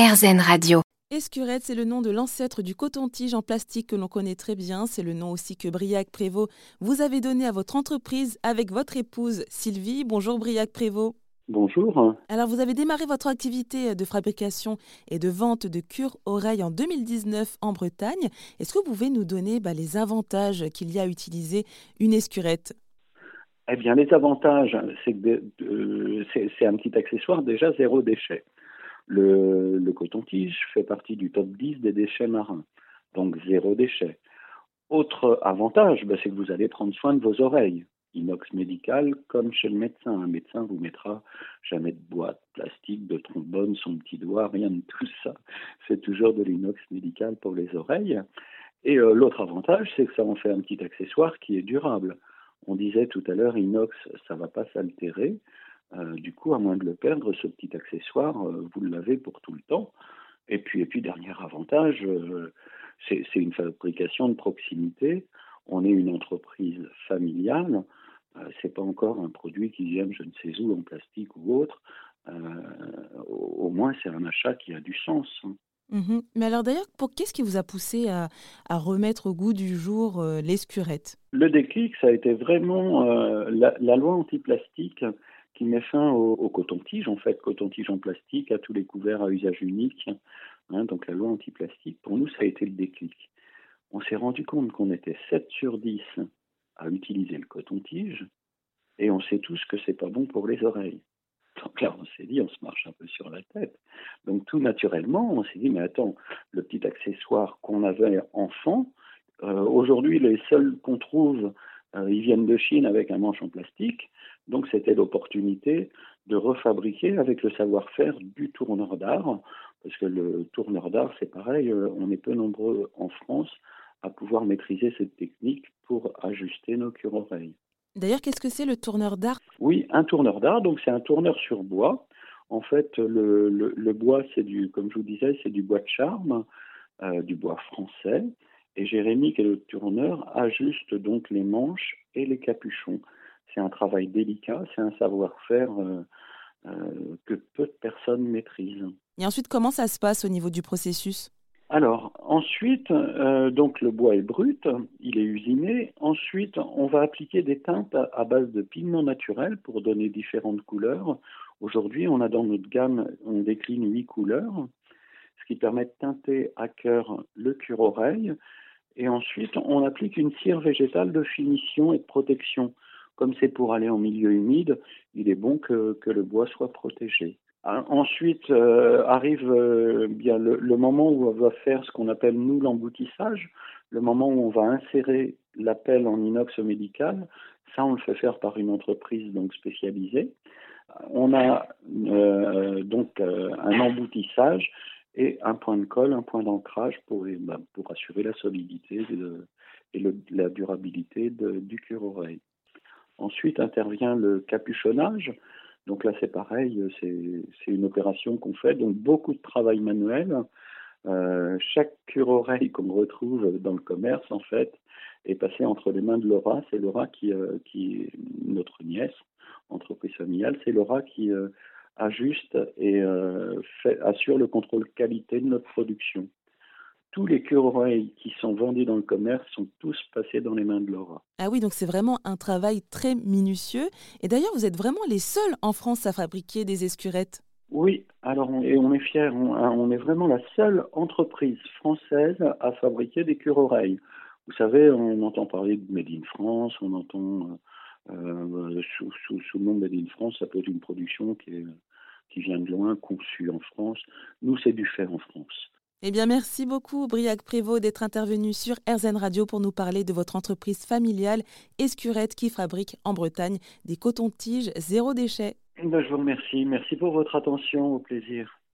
RZN Radio. Escurette, c'est le nom de l'ancêtre du coton-tige en plastique que l'on connaît très bien. C'est le nom aussi que Briac Prévost vous avez donné à votre entreprise avec votre épouse Sylvie. Bonjour Briac Prévost. Bonjour. Alors, vous avez démarré votre activité de fabrication et de vente de cure-oreilles en 2019 en Bretagne. Est-ce que vous pouvez nous donner bah, les avantages qu'il y a à utiliser une escurette? Eh bien, les avantages, c'est que c'est un petit accessoire déjà zéro déchet. Le, coton-tige fait partie du top 10 des déchets marins, donc zéro déchet. Autre avantage, ben, c'est que vous allez prendre soin de vos oreilles. Inox médical, comme chez le médecin. Un médecin vous mettra jamais de boîte plastique, de trombone, son petit doigt, rien de tout ça. C'est toujours de l'inox médical pour les oreilles. Et euh, l'autre avantage, c'est que ça en fait un petit accessoire qui est durable. On disait tout à l'heure, inox, ça va pas s'altérer. Euh, du coup, à moins de le perdre, ce petit accessoire, euh, vous l'avez pour tout le temps. Et puis, et puis dernier avantage, euh, c'est une fabrication de proximité. On est une entreprise familiale. c'est pas encore un produit qui vient je ne sais où en plastique ou autre. au moins, c'est un achat qui a du sens. Hein. Mmh Mais alors d'ailleurs, pour qu'est-ce qui vous a poussé à, remettre au goût du jour l'escurette? Le déclic, ça a été vraiment la, la, loi anti-plastique qui met fin au, coton-tige, en fait, coton-tige en plastique, à tous les couverts à usage unique. Hein, donc la loi anti-plastique, pour nous, ça a été le déclic. On s'est rendu compte qu'on était 7 sur 10 à utiliser le coton-tige, et on sait tous que c'est pas bon pour les oreilles. Donc là, on s'est dit, on se marche un peu sur la tête. Donc tout naturellement, on s'est dit, mais attends, le petit accessoire qu'on avait enfant, euh, aujourd'hui, les seuls qu'on trouve, euh, ils viennent de Chine avec un manche en plastique. Donc c'était l'opportunité de refabriquer avec le savoir-faire du tourneur d'art, parce que le tourneur d'art, c'est pareil, euh, on est peu nombreux en France à pouvoir maîtriser cette technique pour ajuster nos cure-oreilles. D'ailleurs, qu'est-ce que c'est le tourneur d'art? Oui, un tourneur d'art, donc c'est un tourneur sur bois. En fait, le, bois, c'est du, comme je vous disais, c'est du bois de charme, euh, du bois français. Et Jérémy, qui est le tourneur, ajuste donc les manches et les capuchons c'est un travail délicat, c'est un savoir-faire euh, euh, que peu de personnes maîtrisent. Et ensuite, comment ça se passe au niveau du processus? Alors, ensuite, euh, donc le bois est brut, il est usiné. Ensuite, on va appliquer des teintes à, base de pigments naturels pour donner différentes couleurs. Aujourd'hui, on a dans notre gamme, on décline huit couleurs, ce qui permet de teinter à cœur le cure-oreille. Et ensuite, on applique une cire végétale de finition et de protection comme c'est pour aller en milieu humide, il est bon que, le bois soit protégé. Ah, ensuite euh, arrive euh, bien le, moment où on va faire ce qu'on appelle nous l'emboutissage, le moment où on va insérer la pelle en inox médical. Ça, on le fait faire par une entreprise donc spécialisée. On a euh, donc un emboutissage et un point de colle, un point d'ancrage pour, pour assurer la solidité et la durabilité du cure-oreille. Ensuite intervient le capuchonnage. Donc là, c'est pareil, c'est une opération qu'on fait, donc beaucoup de travail manuel. Euh, chaque cure-oreille qu'on retrouve dans le commerce, en fait, est passé entre les mains de Laura. C'est Laura qui, euh, qui est notre nièce, entreprise familiale. C'est Laura qui euh, ajuste et assure le contrôle qualité de notre production tous les cure-oreilles qui sont vendus dans le commerce sont tous passés dans les mains de Laura. Ah oui, donc c'est vraiment un travail très minutieux. Et d'ailleurs, vous êtes vraiment les seuls en France à fabriquer des escurettes. Oui, alors on, et on est fiers, hein, on, est vraiment la seule entreprise française à fabriquer des cure-oreilles. Vous savez, on entend parler de Made in France, on entend euh, euh, sous, sous, le nom Made in France, ça peut être une production qui, qui vient de loin, conçue en France. Nous, c'est du fait en France. Eh bien, merci beaucoup, Briac Prévost, d'être intervenu sur RZN Radio pour nous parler de votre entreprise familiale Escurette qui fabrique en Bretagne des cotons-tiges zéro déchet. Ben, je vous remercie. Merci pour votre attention. Au plaisir.